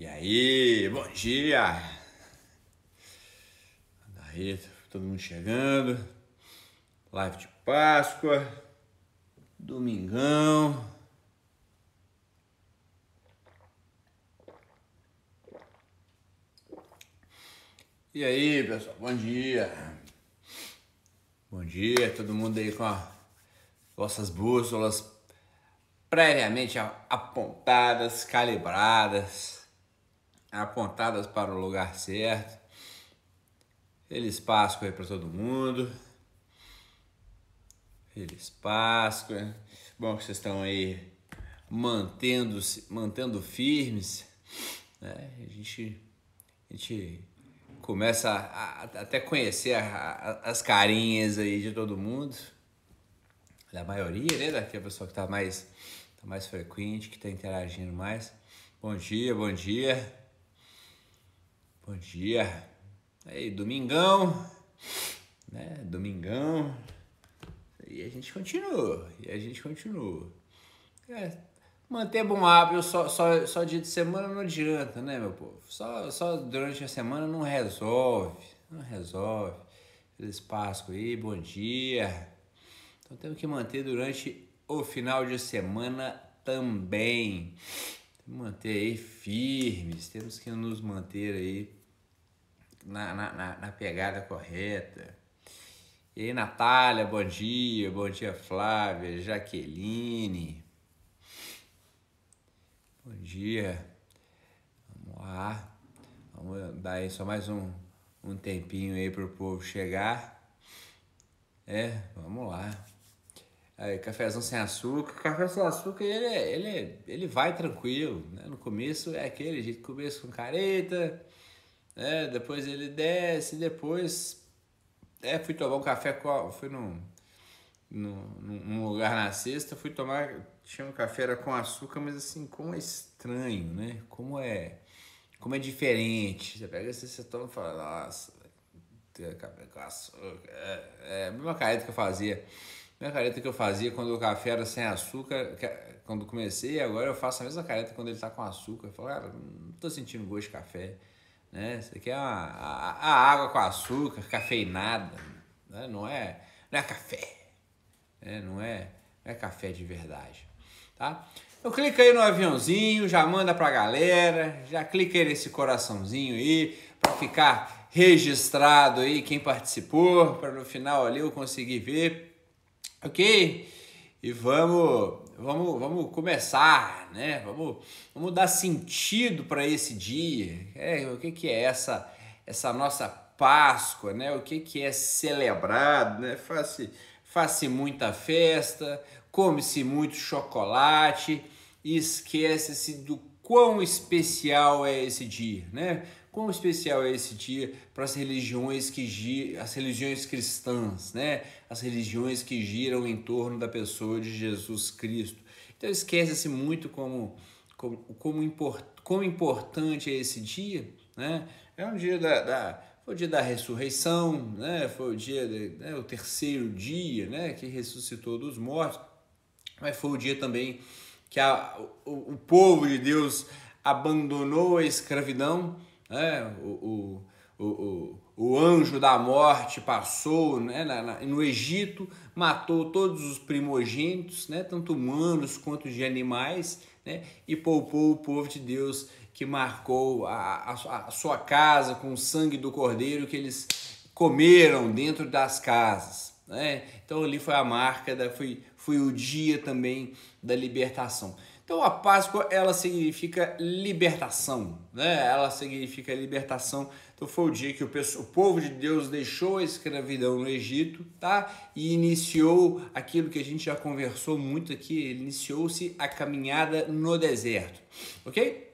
E aí, bom dia! Aí, todo mundo chegando. Live de Páscoa. Domingão. E aí, pessoal, bom dia. Bom dia, todo mundo aí com as vossas bússolas previamente apontadas, calibradas, apontadas para o lugar certo. Feliz Páscoa aí para todo mundo. Feliz Páscoa. Bom que vocês estão aí mantendo, mantendo firmes. Né? A, gente, a gente começa a, a, até conhecer a, as carinhas aí de todo mundo. Da maioria, né? Daquela pessoa que está mais tá mais frequente, que está interagindo mais. Bom dia, bom dia. Bom dia. Aí, domingão, né? Domingão. E a gente continua, e a gente continua. É, manter bom hábito só, só, só dia de semana não adianta, né, meu povo? Só, só durante a semana não resolve, não resolve. Feliz Páscoa aí, bom dia. Então temos que manter durante o final de semana também. Manter aí firmes, temos que nos manter aí na, na, na pegada correta. E aí, Natália, bom dia, bom dia, Flávia, Jaqueline. Bom dia. Vamos lá. Vamos dar aí só mais um, um tempinho aí para o povo chegar. É, vamos lá. Aí, cafezão sem açúcar. Café sem açúcar, ele, ele, ele vai tranquilo. Né? No começo é aquele jeito, começo com careta, né? depois ele desce, depois é, fui tomar um café, com, fui num, num, num lugar na sexta, fui tomar, tinha um café era com açúcar, mas assim, como é estranho, né? Como é, como é diferente. Você pega esse, você toma e fala, nossa, ter café com açúcar. É, é a mesma careta que eu fazia minha careta que eu fazia quando o café era sem açúcar, quando comecei, agora eu faço a mesma careta quando ele está com açúcar. Eu falo, cara, não estou sentindo gosto de café. Né? Isso aqui é uma, a, a água com açúcar, cafeinada. Né? Não, é, não é café. Né? Não, é, não é café de verdade. Tá? Então clica aí no aviãozinho, já manda pra galera, já clica aí nesse coraçãozinho aí para ficar registrado aí quem participou, para no final ali eu conseguir ver Ok? E vamos, vamos, vamos começar, né? Vamos, vamos dar sentido para esse dia. É, o que, que é essa, essa nossa Páscoa, né? O que, que é celebrado, né? Faz-se faz muita festa, come-se muito chocolate e esquece-se do quão especial é esse dia, né? Quão especial é esse dia para as religiões que as religiões cristãs, né? As religiões que giram em torno da pessoa de Jesus Cristo. Então esquece-se muito como como, como, import, como importante é esse dia, né? É um dia da, da foi o dia da ressurreição, né? Foi o dia de, né? o terceiro dia, né? Que ressuscitou dos mortos, mas foi o dia também que a, o, o povo de Deus abandonou a escravidão né? o, o, o, o anjo da morte passou né? na, na, no Egito, matou todos os primogênitos, né? tanto humanos quanto de animais, né? e poupou o povo de Deus que marcou a, a, a sua casa com o sangue do cordeiro que eles comeram dentro das casas. Né? Então ali foi a marca, da, foi, foi o dia também da libertação. Então a Páscoa ela significa libertação, né? Ela significa libertação. Então foi o dia que o, o povo de Deus deixou a escravidão no Egito, tá? E iniciou aquilo que a gente já conversou muito aqui, iniciou-se a caminhada no deserto, ok?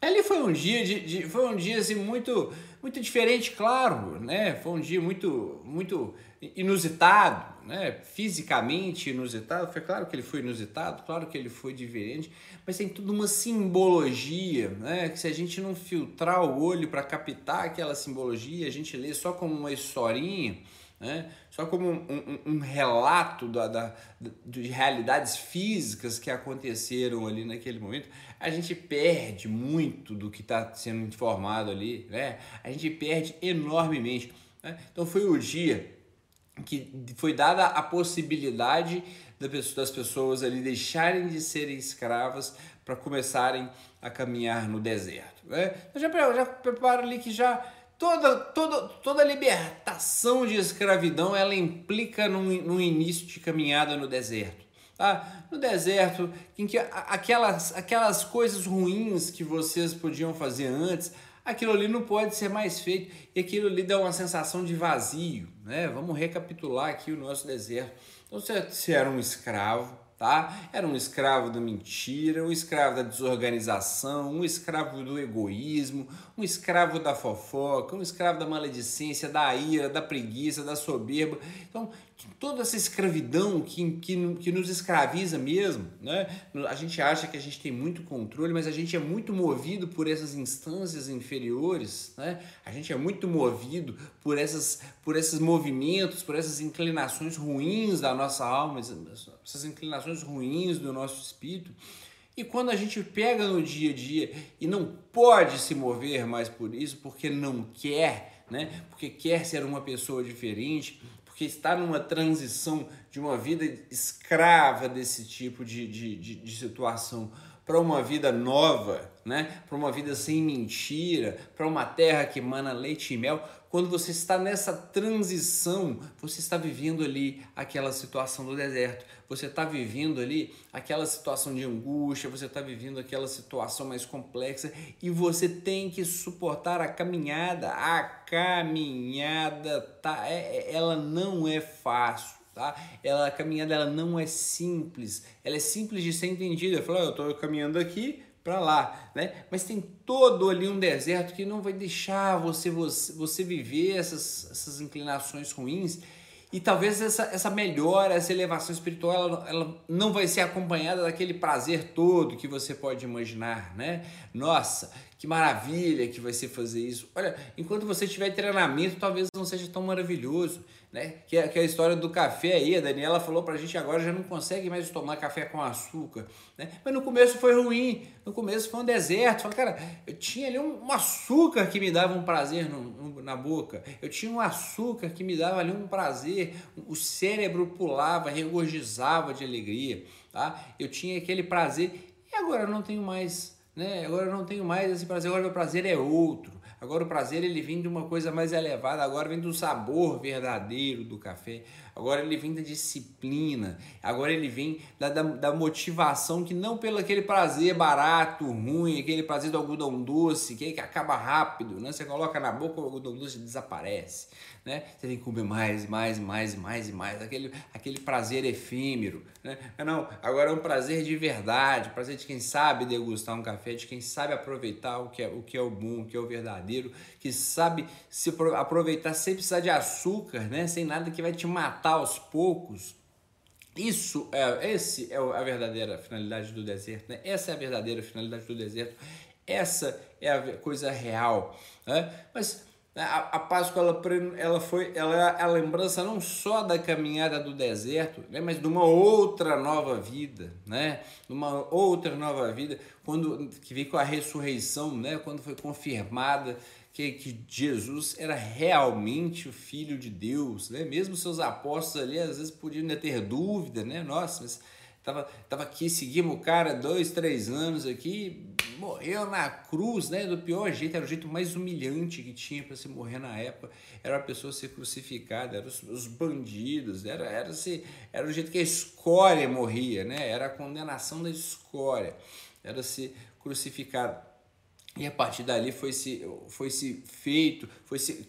Ali foi um dia de, de, foi um dia assim muito muito diferente, claro, né? Foi um dia muito muito inusitado, né? Fisicamente inusitado. Foi claro que ele foi inusitado, claro que ele foi diferente, mas tem tudo uma simbologia, né? Que se a gente não filtrar o olho para captar aquela simbologia, a gente lê só como uma historinha, né? só como um, um, um relato da, da, de realidades físicas que aconteceram ali naquele momento, a gente perde muito do que está sendo informado ali, né? a gente perde enormemente. Né? Então foi o dia que foi dada a possibilidade das pessoas ali deixarem de serem escravas para começarem a caminhar no deserto. Né? Eu já, já preparo ali que já toda, toda, toda libertação de escravidão ela implica num, num início de caminhada no deserto. Tá? No deserto, em que aquelas, aquelas coisas ruins que vocês podiam fazer antes, aquilo ali não pode ser mais feito e aquilo ali dá uma sensação de vazio. Né? Vamos recapitular aqui o nosso deserto. Então você, era um escravo, tá? Era um escravo da mentira, um escravo da desorganização, um escravo do egoísmo, um escravo da fofoca, um escravo da maledicência, da ira, da preguiça, da soberba. Então, toda essa escravidão que, que, que nos escraviza mesmo, né? A gente acha que a gente tem muito controle, mas a gente é muito movido por essas instâncias inferiores, né? A gente é muito movido por, essas, por esses movimentos, por essas inclinações ruins da nossa alma, essas inclinações ruins do nosso espírito. E quando a gente pega no dia a dia e não pode se mover mais por isso, porque não quer, né? Porque quer ser uma pessoa diferente, porque está numa transição de uma vida escrava desse tipo de, de, de, de situação para uma vida nova, né? para uma vida sem mentira, para uma terra que emana leite e mel. Quando você está nessa transição, você está vivendo ali aquela situação do deserto, você está vivendo ali aquela situação de angústia, você está vivendo aquela situação mais complexa e você tem que suportar a caminhada. A caminhada, tá? É, é ela não é fácil. Tá? Ela, a caminhada ela não é simples, ela é simples de ser entendida. Eu falo, eu estou caminhando aqui para lá, né? Mas tem todo ali um deserto que não vai deixar você você, você viver essas, essas inclinações ruins e talvez essa, essa melhora, essa elevação espiritual, ela, ela não vai ser acompanhada daquele prazer todo que você pode imaginar, né? Nossa, que maravilha que vai ser fazer isso. Olha, enquanto você estiver em treinamento, talvez não seja tão maravilhoso né? Que é, que é a história do café aí, a Daniela falou pra gente agora já não consegue mais tomar café com açúcar, né? Mas no começo foi ruim, no começo foi um deserto. Falei, cara, eu tinha ali um, um açúcar que me dava um prazer no, no, na boca, eu tinha um açúcar que me dava ali um prazer, o cérebro pulava, regozijava de alegria, tá? Eu tinha aquele prazer e agora eu não tenho mais, né? Agora eu não tenho mais esse prazer, agora meu prazer é outro. Agora o prazer ele vem de uma coisa mais elevada, agora vem do sabor verdadeiro do café, agora ele vem da disciplina, agora ele vem da, da, da motivação que não pelo aquele prazer barato, ruim, aquele prazer do algodão doce, que, que acaba rápido, né? Você coloca na boca o algodão doce desaparece né? Você tem que comer mais, mais, mais, mais e mais, aquele, aquele prazer efêmero, né? Não, agora é um prazer de verdade, prazer de quem sabe degustar um café, de quem sabe aproveitar o que é o, que é o bom, o que é o verdadeiro, que sabe se aproveitar sem precisar de açúcar, né? Sem nada que vai te matar aos poucos. Isso é, esse é a verdadeira finalidade do deserto, né? Essa é a verdadeira finalidade do deserto. Essa é a coisa real, né? Mas a, a Páscoa ela, ela foi ela é a lembrança não só da caminhada do deserto, né, mas de uma outra nova vida, né? De uma outra nova vida, quando que veio com a ressurreição, né? Quando foi confirmada que, que Jesus era realmente o Filho de Deus, né? Mesmo seus apóstolos ali às vezes podiam ter dúvida, né? Nossa, mas Tava, tava aqui, seguimos o cara dois, três anos aqui, morreu na cruz, né? Do pior jeito, era o jeito mais humilhante que tinha para se morrer na época. Era a pessoa ser crucificada, eram os, os, bandidos, era, era, se, era o jeito que a escória morria, né? Era a condenação da escória, era ser crucificado. E a partir dali foi se, foi se feito, foi se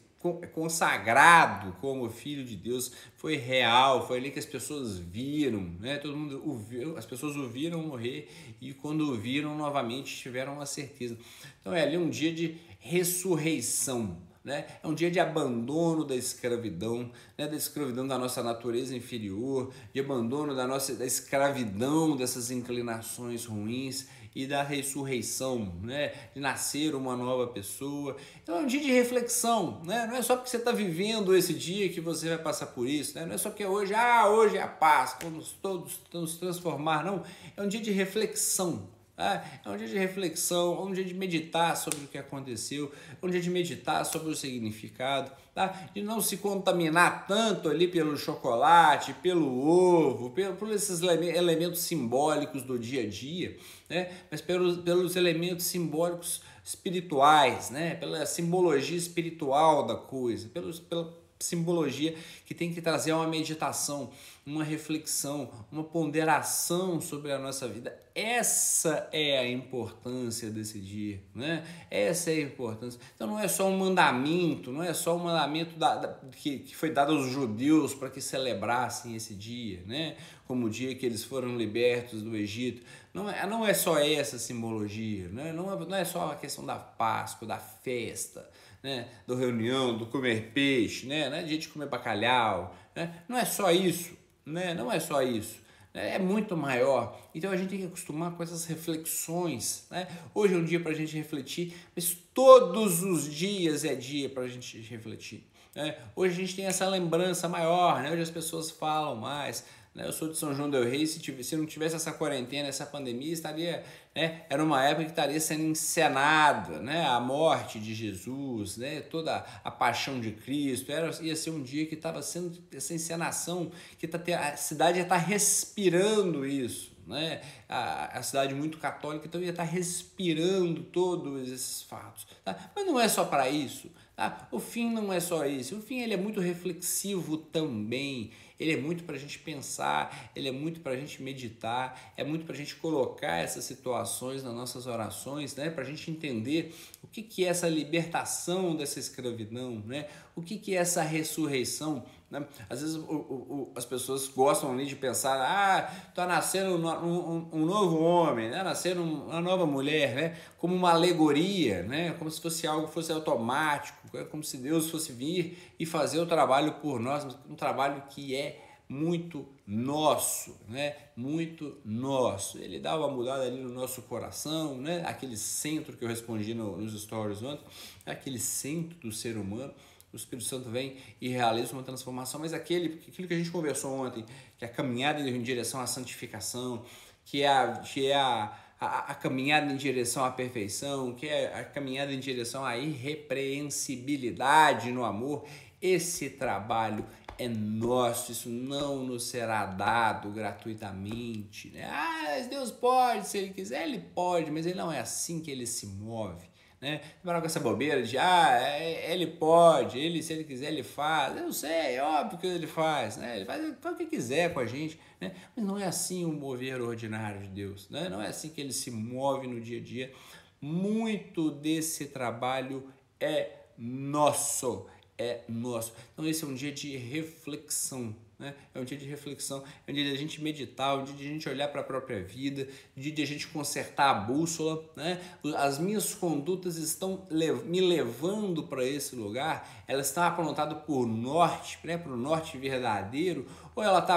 consagrado como filho de Deus, foi real, foi ali que as pessoas viram, né? Todo mundo ouviu, as pessoas o viram morrer e quando viram novamente tiveram uma certeza. Então é ali um dia de ressurreição, né? É um dia de abandono da escravidão, né? da escravidão da nossa natureza inferior, de abandono da nossa da escravidão dessas inclinações ruins e da ressurreição, né? De nascer uma nova pessoa. Então é um dia de reflexão, né? Não é só porque você está vivendo esse dia que você vai passar por isso, né? Não é só porque hoje, ah, hoje é a Páscoa, vamos todos nos transformar, não. É um dia de reflexão, ah, é um dia de reflexão, é um dia de meditar sobre o que aconteceu, é um dia de meditar sobre o significado, tá? de não se contaminar tanto ali pelo chocolate, pelo ovo, pelo, por esses elementos simbólicos do dia a dia, né? mas pelos, pelos elementos simbólicos espirituais, né? pela simbologia espiritual da coisa, pelos, pela simbologia que tem que trazer uma meditação, uma reflexão, uma ponderação sobre a nossa vida. Essa é a importância desse dia, né? Essa é a importância. Então não é só um mandamento, não é só um mandamento da, da, que, que foi dado aos judeus para que celebrassem esse dia, né? Como o dia que eles foram libertos do Egito. Não é, não é só essa simbologia, né? não, é, não é só a questão da Páscoa, da festa né? do reunião, do comer peixe, né? É dia de comer bacalhau, né? Não é só isso, né? Não é só isso. Né? É muito maior. Então a gente tem que acostumar com essas reflexões. Né? Hoje é um dia para a gente refletir, mas todos os dias é dia para a gente refletir. Né? Hoje a gente tem essa lembrança maior, né? hoje as pessoas falam mais. Né? Eu sou de São João del Rei, se, tivesse, se não tivesse essa quarentena, essa pandemia, estaria, né? era uma época que estaria sendo encenada né? a morte de Jesus, né? toda a paixão de Cristo. Era, ia ser um dia que estava sendo essa encenação, que tá, a cidade ia estar tá respirando isso. Né? A, a, cidade muito católica, então ia estar tá respirando todos esses fatos. Tá? Mas não é só para isso. Tá? O fim não é só isso. O fim ele é muito reflexivo também ele é muito para a gente pensar, ele é muito para a gente meditar, é muito para a gente colocar essas situações nas nossas orações, né? para a gente entender o que, que é essa libertação dessa escravidão, né? o que, que é essa ressurreição. Né? Às vezes o, o, as pessoas gostam ali de pensar, ah, está nascendo um, um, um, novo homem, né? nascendo uma nova mulher, né? como uma alegoria, né? como se fosse algo fosse automático, é como se Deus fosse vir e fazer o trabalho por nós, um trabalho que é muito nosso, né? Muito nosso. Ele dá uma mudada ali no nosso coração, né? Aquele centro que eu respondi no, nos stories ontem, aquele centro do ser humano o Espírito Santo vem e realiza uma transformação, mas aquele, aquilo que a gente conversou ontem, que é a caminhada em direção à santificação, que é a, que é a, a, a caminhada em direção à perfeição, que é a caminhada em direção à irrepreensibilidade no amor, esse trabalho é nosso, isso não nos será dado gratuitamente. Né? Ah, Deus pode, se Ele quiser, Ele pode, mas Ele não é assim que Ele se move né? Parar com essa bobeira de, ah, é, ele pode, ele, se ele quiser, ele faz. Eu sei, é óbvio que ele faz, né? Ele faz, faz o que quiser com a gente, né? Mas não é assim o mover ordinário de Deus, né? Não é assim que ele se move no dia a dia. Muito desse trabalho é nosso, é nosso. Então esse é um dia de reflexão, né? É um dia de reflexão, é um dia de a gente meditar, é um dia de a gente olhar para a própria vida, é um dia de a gente consertar a bússola. Né? As minhas condutas estão me levando para esse lugar, elas estão apontadas por norte, né? para o norte verdadeiro, ou ela está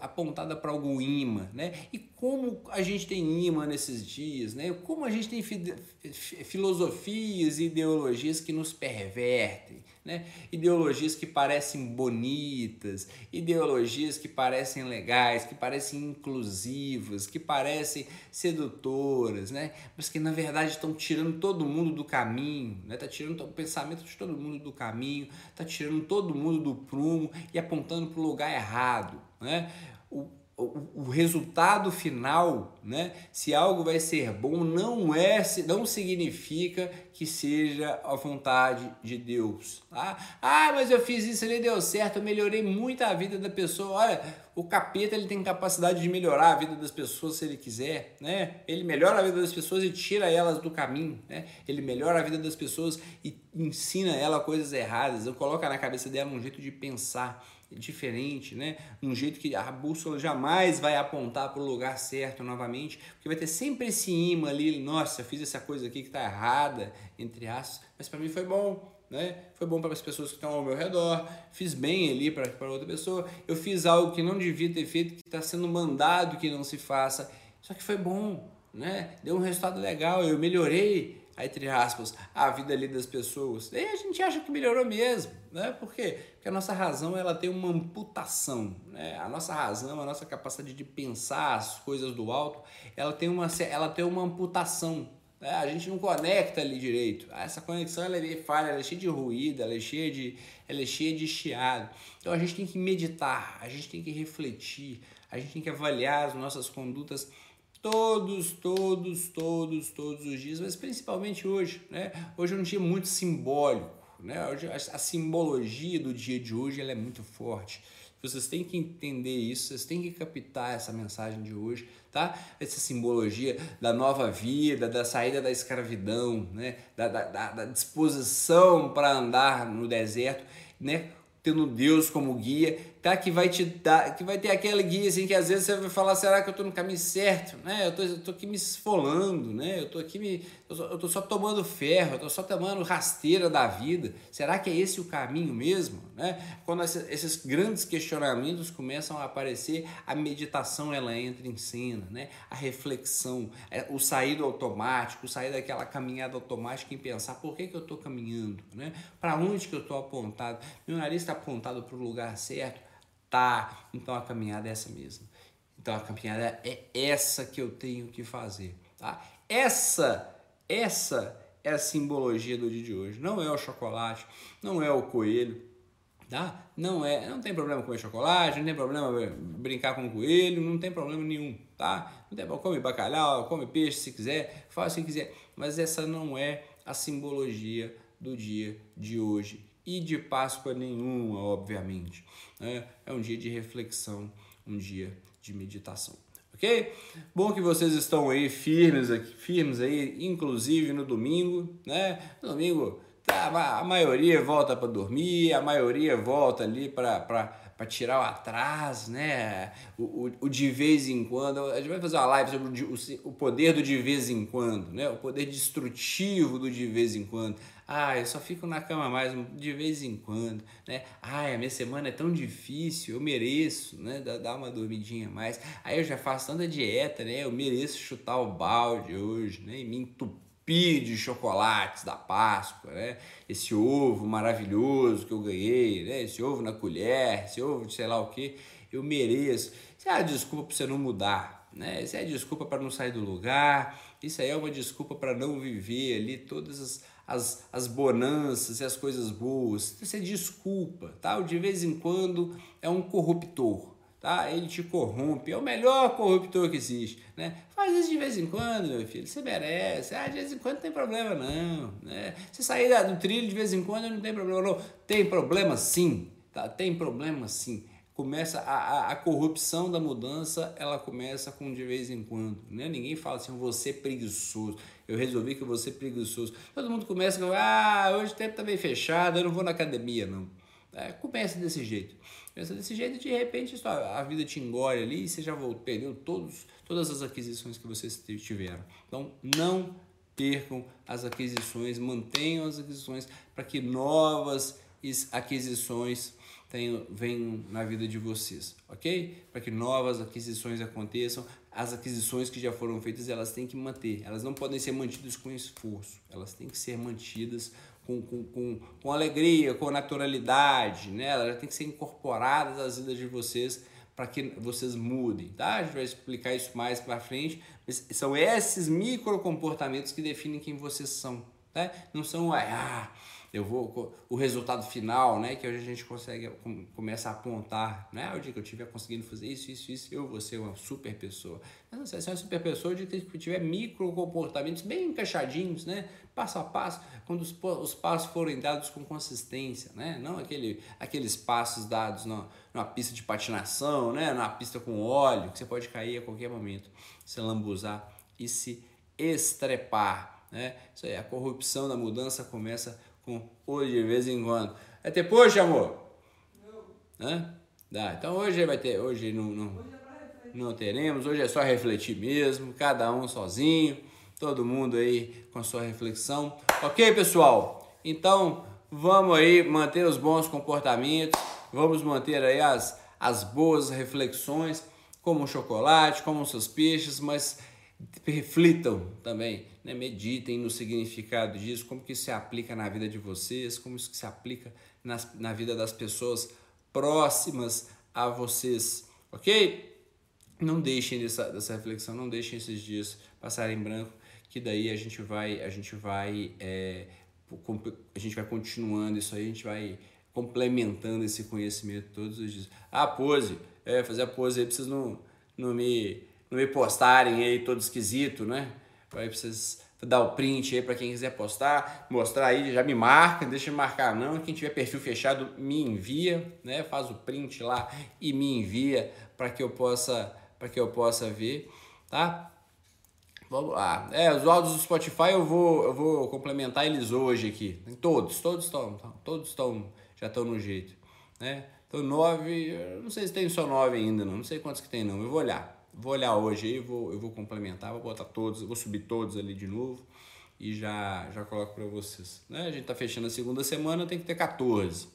apontada para algum imã. Né? E como a gente tem imã nesses dias, né? como a gente tem filosofias e ideologias que nos pervertem né? Ideologias que parecem bonitas, ideologias que parecem legais, que parecem inclusivas, que parecem sedutoras, né? Mas que na verdade estão tirando todo mundo do caminho, né? Tá tirando o pensamento de todo mundo do caminho, tá tirando todo mundo do prumo e apontando para o lugar errado, né? O, o, o, resultado final, né? Se algo vai ser bom, não é, não significa que seja a vontade de Deus. Tá? Ah, mas eu fiz isso, ele deu certo, eu melhorei muito a vida da pessoa. Olha, o capeta ele tem capacidade de melhorar a vida das pessoas se ele quiser, né? Ele melhora a vida das pessoas e tira elas do caminho, né? Ele melhora a vida das pessoas e ensina ela coisas erradas, eu coloca na cabeça dela um jeito de pensar diferente, né? Um jeito que a bússola jamais vai apontar para o lugar certo novamente, porque vai ter sempre esse imã ali, nossa, fiz essa coisa aqui que está errada, entre aspas, mas para mim foi bom, né? Foi bom para as pessoas que estão ao meu redor, fiz bem ali para outra pessoa, eu fiz algo que não devia ter feito, que está sendo mandado que não se faça, só que foi bom, né? Deu um resultado legal, eu melhorei, entre aspas, a vida ali das pessoas. Daí a gente acha que melhorou mesmo, né? Por quê? Porque a nossa razão ela tem uma amputação, né? A nossa razão, a nossa capacidade de pensar as coisas do alto, ela tem uma, ela tem uma amputação. Né? A gente não conecta ali direito. Essa conexão ela é falha, ela é cheia de ruído, ela é cheia de, ela é cheia de chiado. Então a gente tem que meditar, a gente tem que refletir, a gente tem que avaliar as nossas condutas todos, todos, todos, todos os dias, mas principalmente hoje, né? Hoje é um dia muito simbólico, né? Hoje, a simbologia do dia de hoje ela é muito forte. Vocês têm que entender isso, vocês têm que captar essa mensagem de hoje, tá? Essa simbologia da nova vida, da saída da escravidão, né? Da, da, da disposição para andar no deserto, né? Tendo Deus como guia tá? Que vai te dar, que vai ter aquele guia assim que às vezes você vai falar, será que eu tô no caminho certo, né? Eu tô, eu tô aqui me esfolando, né? Eu tô aqui me, eu tô, eu tô só tomando ferro, eu tô só tomando rasteira da vida. Será que é esse o caminho mesmo, né? Quando esses grandes questionamentos começam a aparecer, a meditação ela entra em cena, né? A reflexão, é, o sair do automático, sair daquela caminhada automática em pensar por que, que eu tô caminhando, né? Para onde que eu tô apontado? Meu nariz está apontado para o lugar certo tá. Então a caminhada é essa mesmo. Então a caminhada é essa que eu tenho que fazer, tá? Essa, essa é a simbologia do dia de hoje. Não é o chocolate, não é o coelho, tá? Não é, não tem problema comer chocolate, não tem problema brincar com o coelho, não tem problema nenhum, tá? Não tem problema, come bacalhau, come peixe se quiser, faz se quiser, mas essa não é a simbologia do dia de hoje e de Páscoa nenhuma, obviamente. Né? É um dia de reflexão, um dia de meditação. Ok? Bom que vocês estão aí firmes, aqui, firmes aí, inclusive no domingo, né? No domingo tá, a maioria volta para dormir, a maioria volta ali para para tirar o atraso, né? O, o, o, de vez em quando. A gente vai fazer uma live sobre o, o poder do de vez em quando, né? O poder destrutivo do de vez em quando. Ah, eu só fico na cama mais de vez em quando, né? Ah, a minha semana é tão difícil, eu mereço, né? Dar uma dormidinha mais. Aí eu já faço tanta dieta, né? Eu mereço chutar o balde hoje, né? E me entupir de chocolates da Páscoa, né? Esse ovo maravilhoso que eu ganhei, né? Esse ovo na colher, esse ovo de sei lá o que, eu mereço. Isso é a desculpa para você não mudar, né? Isso é desculpa para não sair do lugar. Isso aí é uma desculpa para não viver ali todas as as, as bonanças e as coisas boas. Você desculpa, tá? O de vez em quando é um corruptor, tá? Ele te corrompe, é o melhor corruptor que existe, né? Faz isso de vez em quando, meu filho, você merece. Ah, de vez em quando não tem problema não, né? Sair do trilho de vez em quando não tem problema não. Tem problema sim, tá? Tem problema sim começa a, a, a, corrupção da mudança ela começa com de vez em quando né? ninguém fala assim você é preguiçoso. Eu resolvi que você é preguiçoso. Todo mundo começa com ah hoje o tempo está bem fechado eu não vou na academia. Não. É, começa desse jeito. Começa desse jeito e de repente a vida te engole ali e você já voltou, perdeu todos, todas as aquisições que vocês tiveram. Então não percam as aquisições mantenham as aquisições para que novas aquisições tenham, venham na vida de vocês, ok? Para que novas aquisições aconteçam, as aquisições que já foram feitas elas têm que manter, elas não podem ser mantidas com esforço, elas têm que ser mantidas com, com, com, com alegria, com naturalidade, né? Elas têm que ser incorporadas às vidas de vocês para que vocês mudem, tá? A gente vai explicar isso mais para frente, mas são esses micro comportamentos que definem quem vocês são, tá? Não são ah, eu vou o resultado final, né, que hoje a gente consegue começa a apontar, né, o dia que eu estiver conseguindo fazer isso, isso, isso, eu vou ser uma super pessoa. Mas você é uma super pessoa dia que tiver micro comportamentos bem encaixadinhos, né, passo a passo, quando os, os passos forem dados com consistência, né, não aquele, aqueles passos dados numa, numa pista de patinação, né, numa pista com óleo, que você pode cair a qualquer momento, se lambuzar e se estrepar, né, isso aí, a corrupção da mudança começa com hoje de vez em quando. Vai ter poxa, amor? Não. Hã? Dá. Então hoje vai ter, hoje não, não, não teremos, hoje é só refletir mesmo, cada um sozinho, todo mundo aí com sua reflexão. Ok, pessoal? Então vamos aí manter os bons comportamentos, vamos manter aí as, as boas reflexões, como o chocolate, como os seus peixes, mas reflitam também, né? meditem no significado disso, como que isso se aplica na vida de vocês, como isso se aplica nas, na vida das pessoas próximas a vocês, ok? Não deixem dessa, dessa reflexão, não deixem esses dias passarem em branco, que daí a gente vai, a gente vai, é, a gente vai continuando isso aí, a gente vai complementando esse conhecimento todos os dias. Ah, pose, é, fazer a pose aí, vocês não, não me não me postarem aí todo esquisito, né? Aí vocês dar o print aí para quem quiser postar, mostrar aí, já me marca, deixa me marcar não. Quem tiver perfil fechado, me envia, né? Faz o print lá e me envia para que eu possa para que eu possa ver, tá? Vamos lá. É, os áudios do Spotify eu vou eu vou complementar eles hoje aqui. Todos, todos estão, todos estão já estão no jeito, né? Então nove, não sei se tem só nove ainda não, não sei quantos que tem não, eu vou olhar. Vou olhar hoje aí, vou, eu vou complementar, vou botar todos, vou subir todos ali de novo e já, já coloco para vocês. Né? A gente tá fechando a segunda semana, tem que ter 14.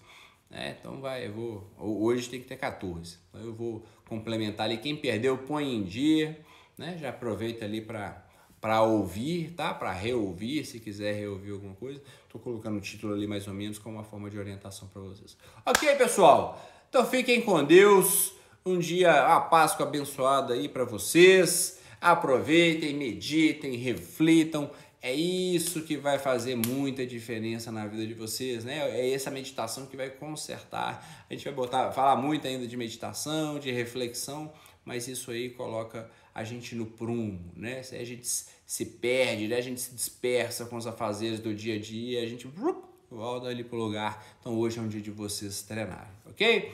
Né? Então vai, eu vou. Hoje tem que ter 14. Então eu vou complementar ali. Quem perdeu, põe em dia. Né? Já aproveita ali para para ouvir, tá? Para reouvir, se quiser reouvir alguma coisa. Tô colocando o título ali mais ou menos como uma forma de orientação para vocês. Ok, pessoal? Então fiquem com Deus. Um dia, a Páscoa abençoada aí para vocês. Aproveitem, meditem, reflitam. É isso que vai fazer muita diferença na vida de vocês, né? É essa meditação que vai consertar. A gente vai botar, falar muito ainda de meditação, de reflexão, mas isso aí coloca a gente no prumo, né? A gente se perde, né? a gente se dispersa com os afazeres do dia a dia, a gente volta ali pro lugar. Então hoje é um dia de vocês treinarem, ok?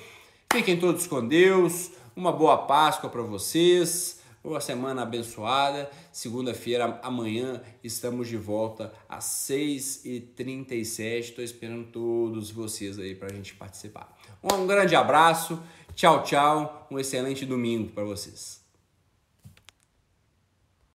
Fiquem todos com Deus. Uma boa Páscoa para vocês. Uma semana abençoada. Segunda-feira, amanhã, estamos de volta às 6h37. Estou esperando todos vocês aí para a gente participar. Um grande abraço. Tchau, tchau. Um excelente domingo para vocês.